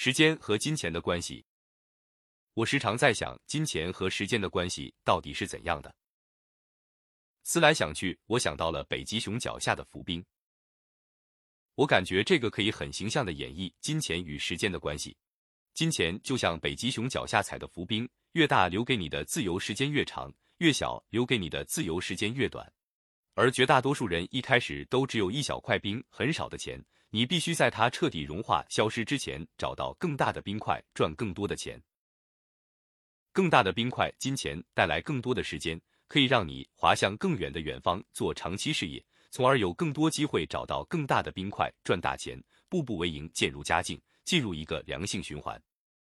时间和金钱的关系，我时常在想，金钱和时间的关系到底是怎样的？思来想去，我想到了北极熊脚下的浮冰。我感觉这个可以很形象的演绎金钱与时间的关系。金钱就像北极熊脚下踩的浮冰，越大留给你的自由时间越长，越小留给你的自由时间越短。而绝大多数人一开始都只有一小块冰，很少的钱。你必须在它彻底融化、消失之前，找到更大的冰块，赚更多的钱。更大的冰块，金钱带来更多的时间，可以让你滑向更远的远方做长期事业，从而有更多机会找到更大的冰块，赚大钱，步步为营，渐入佳境，进入一个良性循环。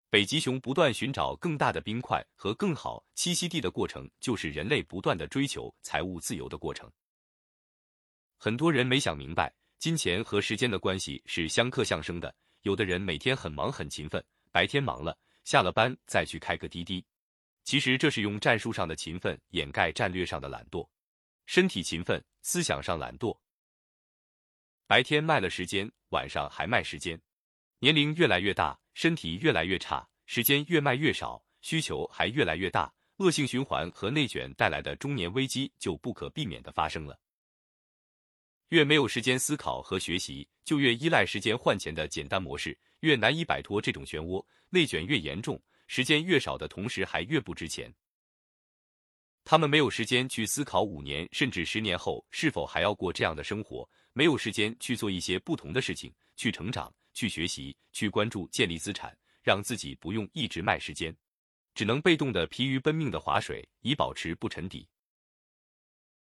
北极熊不断寻找更大的冰块和更好栖息地的过程，就是人类不断的追求财务自由的过程。很多人没想明白。金钱和时间的关系是相克相生的。有的人每天很忙很勤奋，白天忙了，下了班再去开个滴滴。其实这是用战术上的勤奋掩盖战略上的懒惰。身体勤奋，思想上懒惰。白天卖了时间，晚上还卖时间。年龄越来越大，身体越来越差，时间越卖越少，需求还越来越大，恶性循环和内卷带来的中年危机就不可避免的发生了。越没有时间思考和学习，就越依赖时间换钱的简单模式，越难以摆脱这种漩涡，内卷越严重，时间越少的同时还越不值钱。他们没有时间去思考五年甚至十年后是否还要过这样的生活，没有时间去做一些不同的事情，去成长，去学习，去关注，建立资产，让自己不用一直卖时间，只能被动的疲于奔命的划水，以保持不沉底。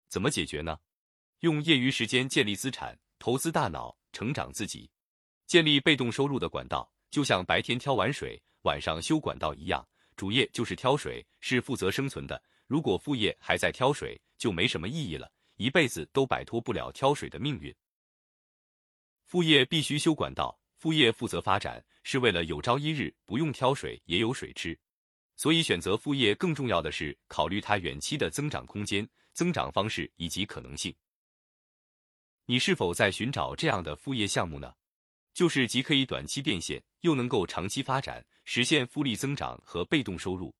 怎么解决呢？用业余时间建立资产，投资大脑，成长自己，建立被动收入的管道，就像白天挑完水，晚上修管道一样。主业就是挑水，是负责生存的。如果副业还在挑水，就没什么意义了，一辈子都摆脱不了挑水的命运。副业必须修管道，副业负责发展，是为了有朝一日不用挑水也有水吃。所以选择副业更重要的是考虑它远期的增长空间、增长方式以及可能性。你是否在寻找这样的副业项目呢？就是既可以短期变现，又能够长期发展，实现复利增长和被动收入。